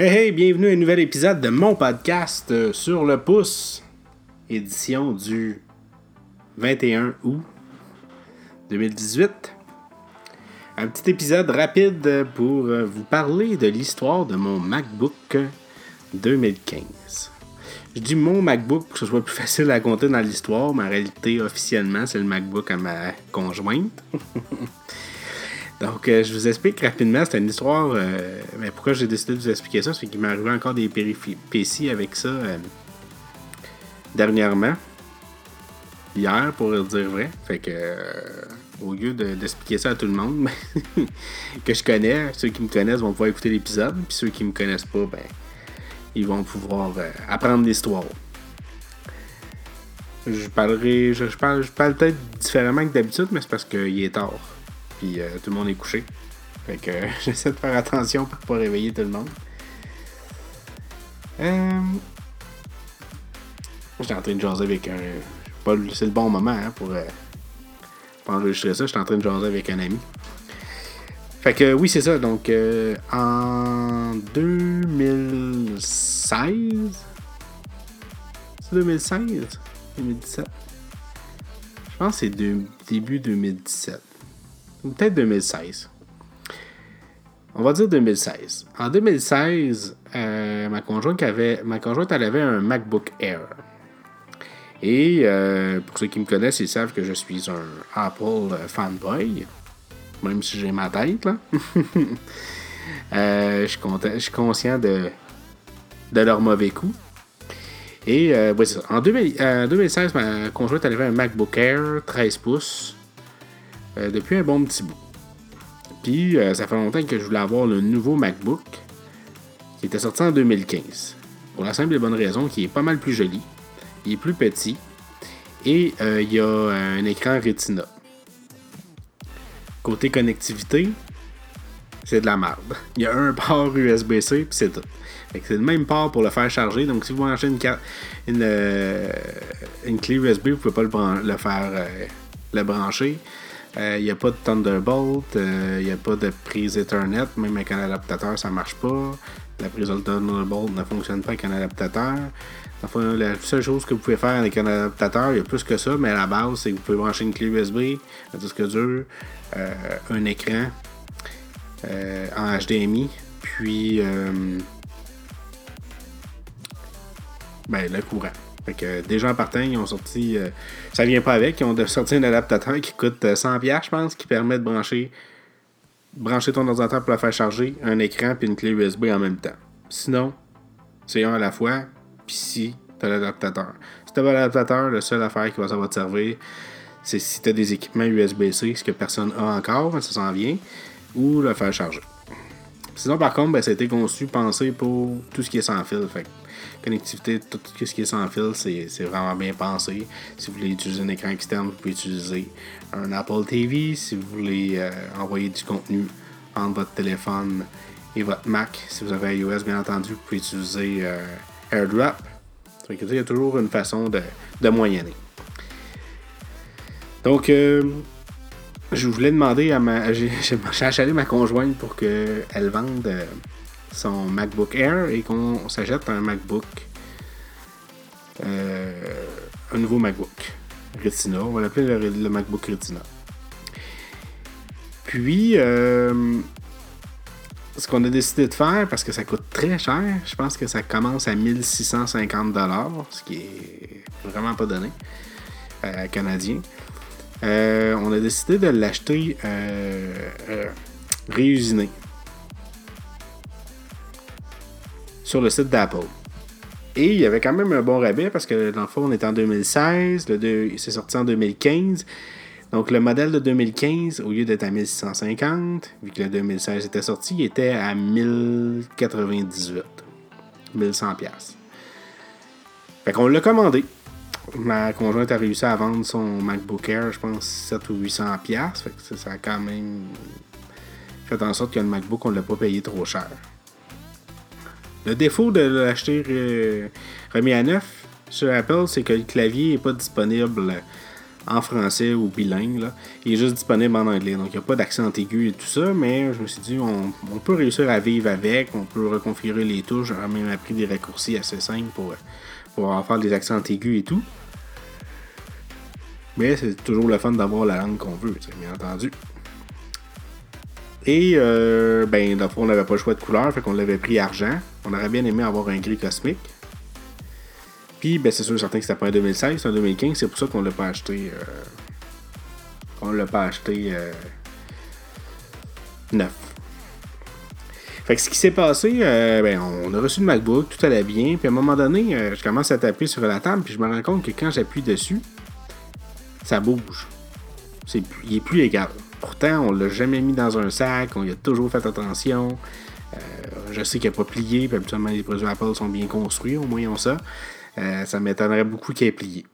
Hey hey, bienvenue à un nouvel épisode de mon podcast euh, sur le pouce, édition du 21 août 2018. Un petit épisode rapide pour euh, vous parler de l'histoire de mon MacBook 2015. Je dis mon MacBook pour que ce soit plus facile à compter dans l'histoire, mais en réalité, officiellement, c'est le MacBook à ma conjointe. Donc, euh, je vous explique rapidement. C'est une histoire. Euh, mais pourquoi j'ai décidé de vous expliquer ça? C'est qu'il m'est arrivé encore des péripéties avec ça euh, dernièrement. Hier, pour dire vrai. Fait que, au lieu d'expliquer ça à tout le monde que je connais, ceux qui me connaissent vont pouvoir écouter l'épisode. Puis ceux qui me connaissent pas, ben, ils vont pouvoir apprendre l'histoire. Je parlerai. Je, parle, je parle peut-être différemment que d'habitude, mais c'est parce qu'il est tard puis euh, tout le monde est couché. Fait que j'essaie de faire attention pour pas réveiller tout le monde. Euh... J'étais en train de jaser avec un. C'est le bon moment hein, pour, euh, pour, enregistrer ça. J'étais en train de jaser avec un ami. Fait que oui, c'est ça. Donc euh, en 2016. C'est 2016 2017 Je pense que c'est début 2017 peut-être 2016. On va dire 2016. En 2016, euh, ma, conjointe avait, ma conjointe avait un MacBook Air. Et euh, pour ceux qui me connaissent, ils savent que je suis un Apple fanboy. Même si j'ai ma tête, là. Euh, je, suis conscient de, de leur mauvais coup. Et En, 2016, ma conjointe avait un MacBook Air 13 pouces. Euh, depuis un bon petit bout. Puis, euh, ça fait longtemps que je voulais avoir le nouveau MacBook qui était sorti en 2015. Pour la simple et bonne raison qu'il est pas mal plus joli, il est plus petit et euh, il y a un écran Retina. Côté connectivité, c'est de la merde. Il y a un port USB-C, puis c'est tout. C'est le même port pour le faire charger. Donc, si vous branchez une, une, une clé USB, vous ne pouvez pas le, le faire le brancher. Il euh, n'y a pas de Thunderbolt, il euh, n'y a pas de prise Ethernet, même avec un adaptateur, ça marche pas. La prise Thunderbolt ne fonctionne pas avec un adaptateur. Enfin, la seule chose que vous pouvez faire avec un adaptateur, il y a plus que ça, mais à la base, c'est que vous pouvez brancher une clé USB, un disque dur, euh, un écran en HDMI, puis ben, le courant. Fait que déjà en partant, ils ont sorti. Euh, ça vient pas avec. Ils ont sorti un adaptateur qui coûte 100$, euh, je pense, qui permet de brancher, brancher ton ordinateur pour le faire charger, un écran puis une clé USB en même temps. Sinon, c'est un à la fois, puis si tu as l'adaptateur. Si tu as l'adaptateur, la seule affaire qui va, ça te servir, c'est si tu as des équipements USB-C, ce que personne a encore, ça s'en vient, ou le faire charger. Sinon, par contre, ben, ça a été conçu, pensé pour tout ce qui est sans fil. Connectivité, tout ce qui est sans fil, c'est vraiment bien pensé. Si vous voulez utiliser un écran externe, vous pouvez utiliser un Apple TV. Si vous voulez euh, envoyer du contenu entre votre téléphone et votre Mac, si vous avez iOS, bien entendu, vous pouvez utiliser euh, AirDrop. Il y a toujours une façon de, de moyenner. Donc, euh, je voulais demander à ma. J'ai achalé ma conjointe pour qu'elle vende son MacBook Air et qu'on s'achète un MacBook. Euh, un nouveau MacBook Retina. On va l'appeler le, MacBook Retina. Puis, euh, ce qu'on a décidé de faire, parce que ça coûte très cher, je pense que ça commence à 1650$, ce qui est vraiment pas donné, euh, canadien. On a décidé de l'acheter réusiné. sur le site d'Apple. Et il y avait quand même un bon rabais parce que dans le fond, on est en 2016, le c'est sorti en 2015. Donc le modèle de 2015, au lieu d'être à 1650, vu que le 2016 était sorti, il était à 1098. 1100 pièces. Fait qu'on l'a commandé. Ma conjointe a réussi à vendre son MacBook Air, je pense 7 ou 800 pièces. Fait que ça a quand même fait en sorte que le MacBook, on ne l'a pas payé trop cher. Le défaut de l'acheter remis à neuf sur Apple, c'est que le clavier n'est pas disponible en français ou bilingue. Il est juste disponible en anglais. Donc, il n'y a pas d'accent aigu et tout ça, mais je me suis dit, on, peut réussir à vivre avec. On peut reconfigurer les touches. J'ai même appris des raccourcis assez simples pour, pour faire des accents aigus et tout. Mais c'est toujours le fun d'avoir la langue qu'on veut, bien entendu. Et, euh, ben, on n'avait pas le choix de couleur, fait qu'on l'avait pris argent. On aurait bien aimé avoir un gris cosmique. Puis, ben, c'est sûr, certain que c'était pas un 2016, c'est un 2015. C'est pour ça qu'on l'a pas acheté. Euh, on l'a pas acheté euh, neuf. Fait que ce qui s'est passé, euh, ben, on a reçu le MacBook, tout allait bien. Puis à un moment donné, je commence à taper sur la table, puis je me rends compte que quand j'appuie dessus, ça bouge. Il est plus égal. Pourtant, on l'a jamais mis dans un sac, on y a toujours fait attention. je sais qu'il n'a pas plié, puis habituellement les produits Apple sont bien construits, au moins on ça. Euh, ça m'étonnerait beaucoup qu'il ait plié.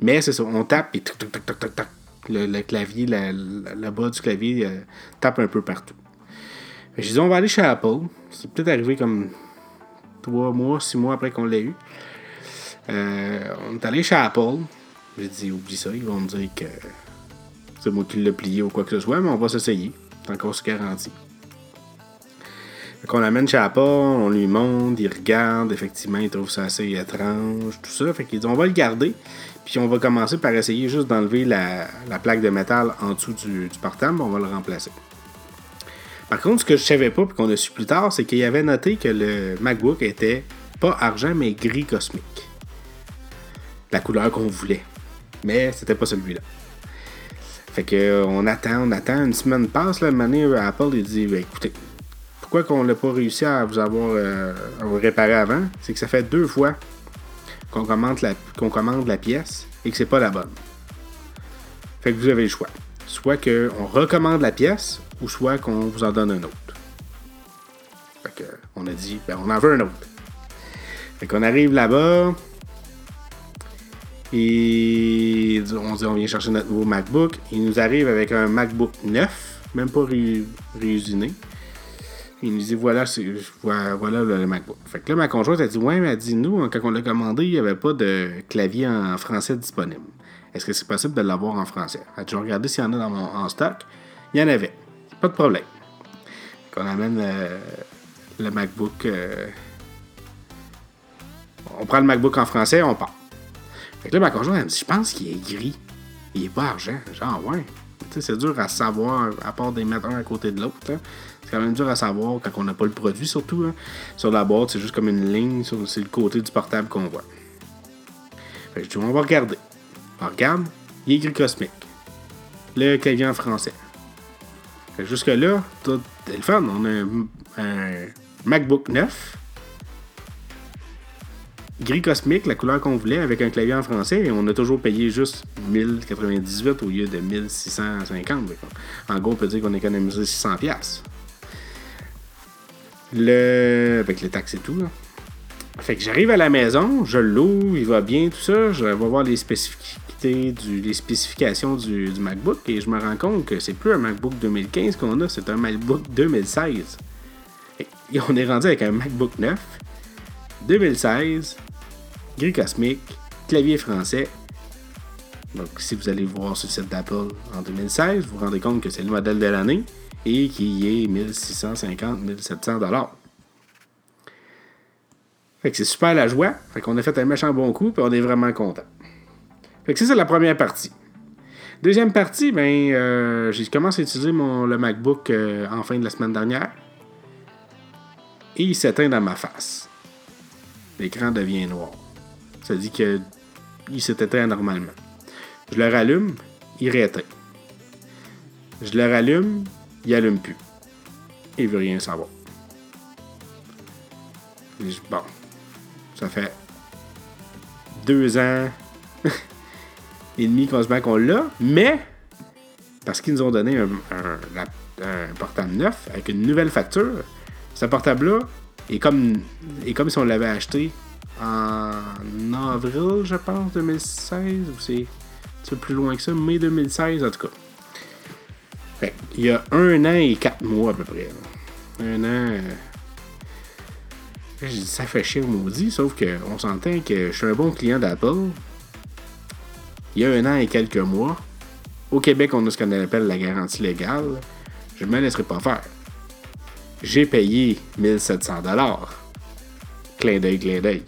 Mais c'est ça, on tape et le, clavier, le, bas du clavier euh, tape un peu partout. J'ai dit, on va aller chez Apple. C'est peut-être arrivé comme trois mois, six mois après qu'on l'ait eu. Euh, on est allé chez Apple. J'ai dit, oublie ça, ils vont me dire que c'est moi qui l'ai plié ou quoi que ce soit, mais on va s'essayer. C'est encore ce garanti. Qu'on l'amène chez Apple, on lui montre, il regarde, effectivement, il trouve ça assez étrange, tout ça. Fait qu'il dit on va le garder, puis on va commencer par essayer juste d'enlever la, plaque de métal en dessous du, portable, on va le remplacer. Par contre, ce que je savais pas, puis qu'on a su plus tard, c'est qu'il avait noté que le MacBook était pas argent, mais gris cosmique. La couleur qu'on voulait. Mais c'était pas celui-là. Fait que on attend, on attend, une semaine passe, là, une Apple il dit ben, écoutez, pourquoi qu'on n'a pas réussi à vous avoir euh, réparé avant, c'est que ça fait deux fois qu'on commande la, qu'on commande la pièce et que c'est pas la bonne. Fait que vous avez le choix. Soit qu'on recommande la pièce ou soit qu'on vous en donne un autre. Fait que, on a dit, ben, on en veut un autre. Fait qu'on arrive là-bas. Et on dit on vient chercher notre nouveau MacBook. Il nous arrive avec un MacBook neuf, même pas réusiné. Il nous dit voilà, voilà, le MacBook. Fait que là, ma conjointe a dit Ouais, mais elle dit nous, quand on l'a commandé, il n'y avait pas de clavier en français disponible. Est-ce que c'est possible de l'avoir en français? Je regarder s'il y en a dans mon, en stock. Il y en avait. Pas de problème. On amène euh, le MacBook. Euh, on prend le MacBook en français, on part. Fait que là, ma conjointe, elle me dit Je pense qu'il est gris. Il est pas argent. Genre, ouais. C'est dur à savoir, à part des mettre un à côté de l'autre quand même dur à savoir quand on n'a pas le produit, surtout. Hein. Sur la boîte, c'est juste comme une ligne, c'est le côté du portable qu'on voit. Fait dis, on va regarder. Regarde, il est gris cosmique. Le clavier en français. Jusque-là, tout le fun. On a un, MacBook 9 gris cosmique, la couleur qu'on voulait, avec un clavier en français, et on a toujours payé juste 1098 au lieu de 1650. En gros, on peut dire qu'on a économisé 600$. Le... Avec les taxes et tout. Là. Fait que j'arrive à la maison, je loue, il va bien, tout ça. Je vais voir les spécificités, du, les spécifications du, MacBook et je me rends compte que c'est plus un MacBook 2015 qu'on a, c'est un MacBook 2016. Et on est rendu avec un MacBook 9, 2016, gris cosmique, clavier français. Donc, si vous allez voir sur le site d'Apple en 2016, vous vous rendez compte que c'est le modèle de l'année et qui est 1650-1700 dollars. Fait que c'est super la joie. Fait qu'on a fait un méchant bon coup, puis on est vraiment content. Fait que ça, c'est la première partie. Deuxième partie, ben, euh, j'ai commencé à utiliser mon, le MacBook euh, en fin de la semaine dernière. Et il s'éteint dans ma face. L'écran devient noir. Ça dit que il s'est éteint normalement. Je le rallume, il rééteint. Je le rallume, il allume plus. Il veut rien savoir. Bon, ça fait deux ans et demi met qu'on l'a, mais parce qu'ils nous ont donné un, portable neuf avec une nouvelle facture, ce portable-là est comme, comme si on l'avait acheté en avril, je pense, 2016, ou c'est plus loin que ça, mai 2016 en tout cas il y a un an et quatre mois à peu près. Un an. Euh, ça fait chier maudit, sauf qu'on s'entend que je suis un bon client d'Apple. il y a un an et quelques mois, au Québec, on a ce qu'on appelle la garantie légale. Je ne me laisserai pas faire. J'ai payé 1700 dollars. Clin d'œil, clin d'œil.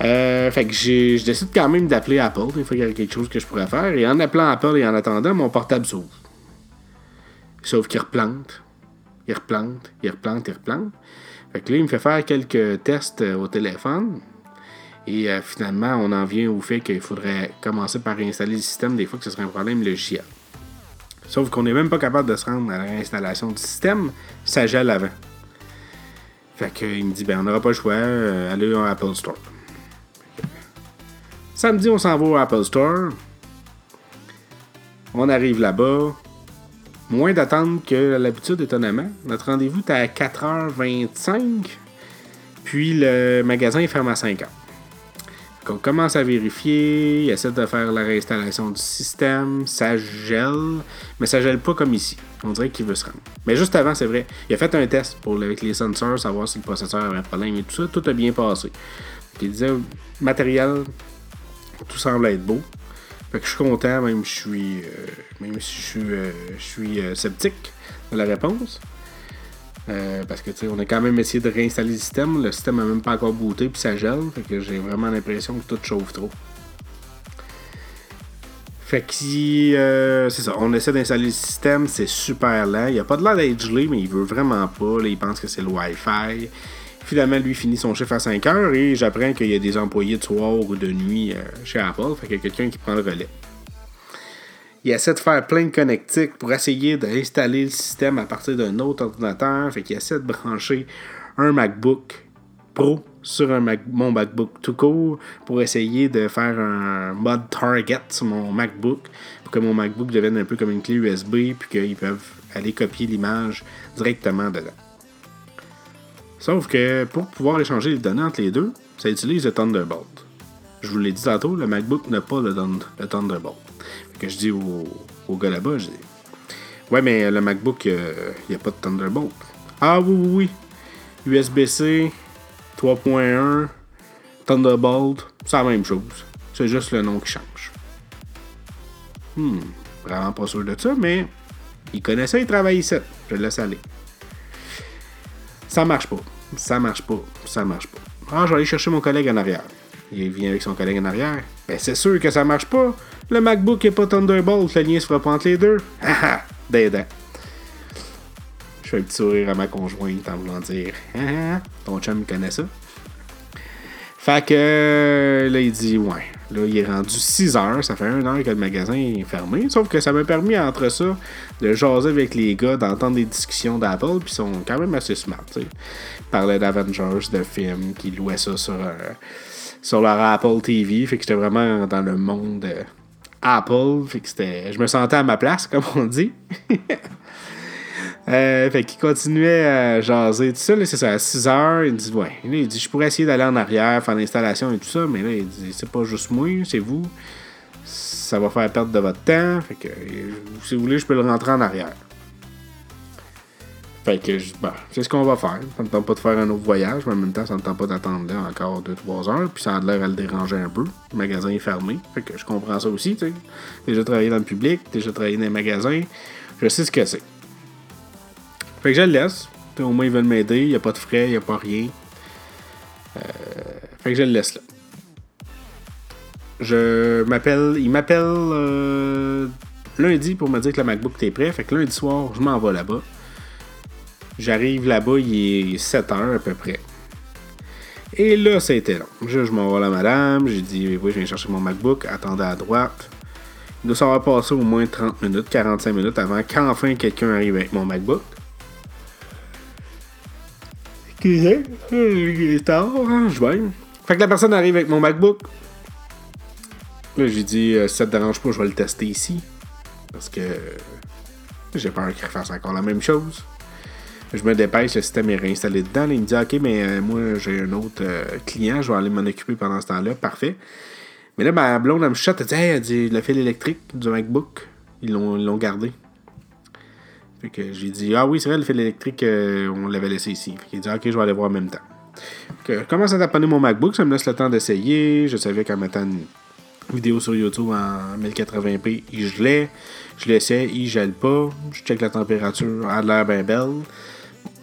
Euh, fait que j'ai, je décide quand même d'appeler Apple. Des fois, il y a quelque chose que je pourrais faire. Et en appelant Apple et en attendant, mon portable s'ouvre. Sauf qu'il replante. Il replante, il replante, il replante. Fait que là, il me fait faire quelques tests euh, au téléphone. Et euh, finalement, on en vient au fait qu'il faudrait commencer par réinstaller le système des fois que ce serait un problème logiciel. Sauf qu'on n'est même pas capable de se rendre à la réinstallation du système, ça gèle avant. Fait qu'il me dit, ben on n'aura pas le choix, euh, allez au Apple Store. Samedi, on s'en va au Apple Store. On arrive là-bas. Moins d'attente que l'habitude, étonnamment. Notre rendez-vous est à 4h25. Puis le magasin est fermé à 5h. On commence à vérifier, il essaie de faire la réinstallation du système, ça gèle, mais ça gèle pas comme ici. On dirait qu'il veut se rendre. Mais juste avant, c'est vrai, il a fait un test avec les sensors, savoir si le processeur avait un problème et tout ça. Tout a bien passé. Puis il disait, matériel, tout semble être beau. Fait que je suis content, même si je suis, euh, euh, euh, sceptique de la réponse. Parce que on a quand même essayé de réinstaller le système. Le système n'a même pas encore booté puis ça gèle. Fait que j'ai vraiment l'impression que tout chauffe trop. Fait que c'est ça, on essaie d'installer le système, c'est super lent. Il a pas de l'air d'être gelé, mais il veut vraiment pas. Il pense que c'est le Wi-Fi. Finalement, lui finit son chiffre à 5 heures et j'apprends qu'il y a des employés de soir ou de nuit euh, chez Apple. Fait qu'il y a quelqu'un qui prend le relais il essaie de faire plein de connectiques pour essayer d'installer le système à partir d'un autre ordinateur. Fait qu'il essaie de brancher un MacBook Pro sur mon MacBook tout court pour essayer de faire un mode target sur mon MacBook pour que mon MacBook devienne un peu comme une clé USB puis qu'ils peuvent aller copier l'image directement dedans. Sauf que pour pouvoir échanger les données entre les deux, ça utilise le Thunderbolt. Je vous l'ai dit tantôt, le MacBook n'a pas le, Thunderbolt. que je dis au, gars là-bas, je dis Ouais, mais le MacBook, il euh, n'y a pas de Thunderbolt. Ah oui, oui, oui. USB-C, 3.1, Thunderbolt, c'est la même chose. C'est juste le nom qui change. Hmm, vraiment pas sûr de ça, mais il connaissait, il travaillait ici. Je le laisse aller. Ça marche pas. Ça marche pas. Ça marche pas. Ah, je vais aller chercher mon collègue en arrière. Il vient avec son collègue en arrière. Ben, c'est sûr que ça marche pas. Le MacBook est pas Thunderbolt, le lien se fera pas entre les deux. Haha, d'aidant. Je fais un petit sourire à ma conjointe en voulant dire Haha, ton chum connaît ça. Fait que là, il dit Ouais. Là, il est rendu 6 heures. Ça fait un heure que le magasin est fermé. Sauf que ça m'a permis, entre ça, de jaser avec les gars, d'entendre des discussions d'Apple. Puis ils sont quand même assez smart. Ils parlaient d'Avengers, de films, qui louaient ça sur. Euh, sur leur Apple TV. Fait que j'étais vraiment dans le monde euh, Apple. Fait que. Je me sentais à ma place, comme on dit. Euh, fait qu'il continuait à jaser tout ça. c'est ça, à 6 heures. Il dit Ouais. il dit Je pourrais essayer d'aller en arrière, faire l'installation et tout ça. Mais là, il dit C'est pas juste moi, c'est vous. Ça va faire perdre de votre temps. Fait que si vous voulez, je peux le rentrer en arrière. Fait que, bah, c'est ce qu'on va faire. Ça ne tente pas de faire un autre voyage, mais en même temps, ça ne tente pas d'attendre là encore 2-3 heures. Puis ça a l'air à le déranger un peu. Le magasin est fermé. Fait que je comprends ça aussi, tu sais. Déjà travaillé dans le public, déjà travaillé dans les magasins. Je sais ce que c'est. Fait que je le laisse. au moins, ils veulent m'aider. Il n'y a pas de frais, il n'y a pas rien. Euh, fait que je le laisse là. Je m'appelle. Il m'appelle euh, lundi pour me dire que le MacBook est prêt. Fait que lundi soir, je m'en vais là-bas. J'arrive là-bas, il est 7 heures à peu près. Et là, ça a été long. Je, je m'envoie la madame, j'ai dit, oui, je viens chercher mon MacBook, attendez à droite. Il doit s'en passer au moins 30 minutes, 45 minutes avant qu'enfin quelqu'un arrive avec mon MacBook. Excusez, il est tard, hein, je vais. Fait que la personne arrive avec mon MacBook. Là, j'ai dit, euh, si ça te dérange pas, je vais le tester ici. Parce que j'ai peur qu'il fasse encore la même chose. Je me dépêche, le système est réinstallé dedans. il me dit Ok, mais euh, moi, j'ai un autre euh, client, je vais aller m'en occuper pendant ce temps-là. Parfait. Mais là, ma blonde, elle me chatte, elle dit Hey, le fil électrique du MacBook, ils l'ont gardé. Fait que j'ai dit Ah oui, c'est vrai, le fil électrique, euh, on l'avait laissé ici. Fait qu'il dit Ok, je vais aller voir en même temps. Que je commence à taponner mon MacBook, ça me laisse le temps d'essayer. Je savais qu'en mettant une vidéo sur YouTube en 1080p, il gelait. Je l'essaie, il gèle pas. Je check la température, elle a l'air bien belle.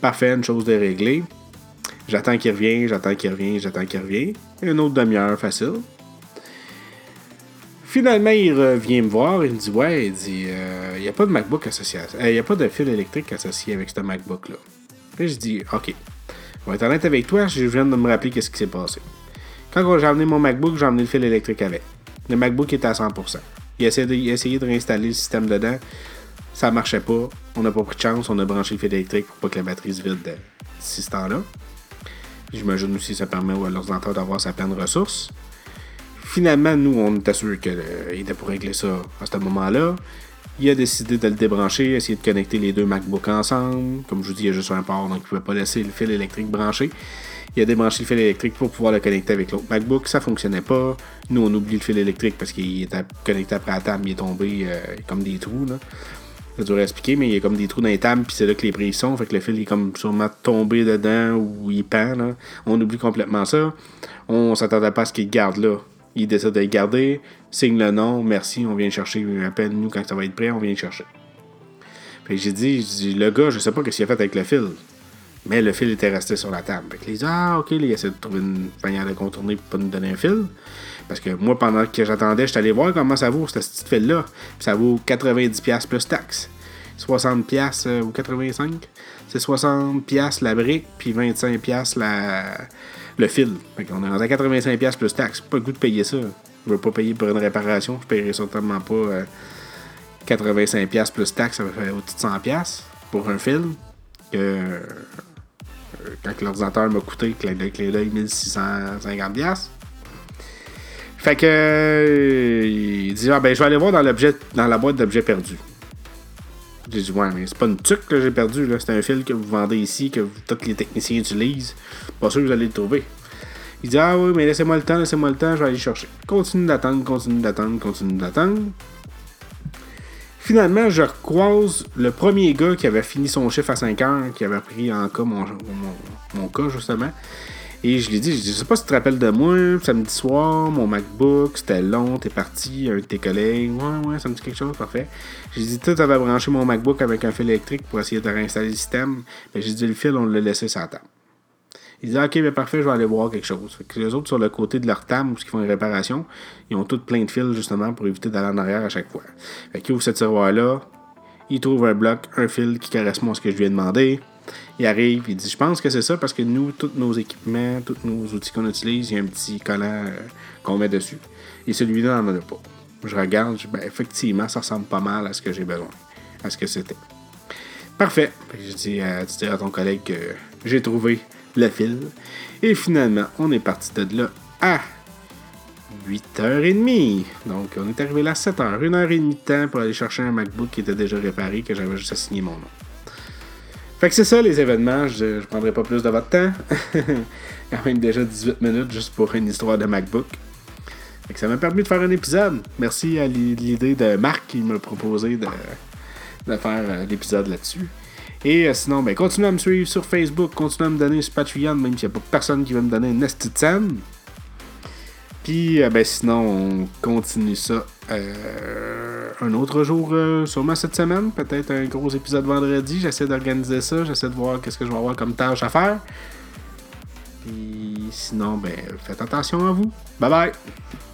Parfait, une chose de régler. J'attends qu'il revienne, j'attends qu'il revienne, j'attends qu'il revienne. Une autre demi-heure facile. Finalement, il revient me voir, il me dit Ouais, il dit il n'y a pas de MacBook associé à ça. Il n'y a pas de fil électrique associé avec ce MacBook-là. Puis je dis Ok, je vais être honnête avec toi, je viens de me rappeler qu'est-ce qui s'est passé. Quand j'ai amené mon MacBook, j'ai amené le fil électrique avec. Le MacBook était à 100%. Il a essayé de, réinstaller le système dedans. Ça marchait pas. On n'a pas pris de chance. On a branché le fil électrique pour pas que la batterie se vide d'ici ce temps-là. J'imagine aussi que ça permet à l'ordinateur d'avoir sa pleine ressource. Finalement, nous, on était sûr qu'il était pour régler ça à ce moment-là. Il a décidé de le débrancher, essayer de connecter les deux MacBooks ensemble. Comme je vous dis, il y a juste un port, donc il ne pouvait pas laisser le fil électrique branché. Il a débranché le fil électrique pour pouvoir le connecter avec l'autre MacBook. Ça fonctionnait pas. Nous, on oublie le fil électrique parce qu'il était connecté après la table. Il est tombé euh, comme des trous. Là. Ça dur à expliquer, mais il y a comme des trous dans les tables, puis c'est là que les prises sont. Fait que le fil est comme sûrement tombé dedans ou il pend. Là. On oublie complètement ça. On s'attendait pas à ce qu'il garde là. Il décide de le garder, signe le nom, merci, on vient chercher. Appelle nous quand ça va être prêt, on vient le chercher. Fait que j'ai dit, le gars, je sais pas ce qu'il a fait avec le fil. Mais le fil était resté sur la table. Fait que les ah, ok, il essaie de trouver une manière de contourner pour pas nous donner un fil. Parce que moi, pendant que j'attendais, je suis allé voir comment ça vaut, ce petit fil-là. ça vaut 90$ plus taxes. 60$ euh, ou 85$. C'est 60$ la brique, puis 25$ la... le fil. Fait qu'on est rendu à 85$ plus taxes. Pas le goût de payer ça. Je veux pas payer pour une réparation. Je paierai certainement pas 85$ euh, plus taxes. Ça va faire au-dessus de 100$ pour un fil. Que euh, quand l'ordinateur m'a coûté, clé d'œil, 1650$. Fait que. Euh, il dit Ah ben je vais aller voir dans dans la boîte d'objets perdus. J'ai dit Ouais, mais c'est pas une tuque que j'ai perdu, là. C'est un fil que vous vendez ici, que tous les techniciens utilisent. Pas sûr que vous allez le trouver. Il dit Ah oui, mais laissez-moi le temps, laissez-moi le temps, je vais aller chercher. Continue d'attendre, continue d'attendre, continue d'attendre. Finalement, je recroise le premier gars qui avait fini son chiffre à 5 heures, qui avait pris en cas mon, mon, cas, justement. Et je lui ai dit, je sais pas si tu te rappelles de moi, samedi soir, mon MacBook, c'était long, t'es parti, un de tes collègues, ouais, ouais, ça me dit quelque chose, parfait. J'ai dit, tu avais branché mon MacBook avec un fil électrique pour essayer de réinstaller le système. Ben, j'ai dit, le fil, on l'a laissé la table. Ils disent, OK, mais parfait, je vais aller voir quelque chose. Fait que les autres, sur le côté de leur table, où ils font une réparation, ils ont toutes plein de fils, justement, pour éviter d'aller en arrière à chaque fois. Fait qu'ils ouvrent ce tiroir-là, ils trouvent un bloc, un fil qui correspond à ce que je lui ai demandé. Il arrive, il dit, je pense que c'est ça parce que nous, tous nos équipements, tous nos outils qu'on utilise, il y a un petit collant euh, qu'on met dessus. Et celui-là n'en a pas. Je regarde, je ben, effectivement, ça ressemble pas mal à ce que j'ai besoin, à ce que c'était. Parfait. Je dis, euh, tu dis à ton collègue que j'ai trouvé le fil. Et finalement, on est parti de là à 8h30. Donc, on est arrivé là à 7h. Une heure et demie de temps pour aller chercher un MacBook qui était déjà réparé, que j'avais juste assigné mon nom. Fait que c'est ça les événements, je ne prendrai pas plus de votre temps. Quand même déjà 18 minutes juste pour une histoire de MacBook. Fait que ça m'a permis de faire un épisode. Merci à l'idée de Marc qui m'a proposé de, faire euh, l'épisode là-dessus. Et euh, sinon, ben, continuez à me suivre sur Facebook, continuez à me donner sur Patreon, même s'il n'y a pas personne qui va me donner une nasty Puis, euh, ben, sinon, on continue ça euh, un autre jour, sûrement cette semaine. Peut-être un gros épisode vendredi. J'essaie d'organiser ça, j'essaie de voir qu'est-ce que je vais avoir comme tâche à faire. Puis, sinon, ben, faites attention à vous. Bye bye!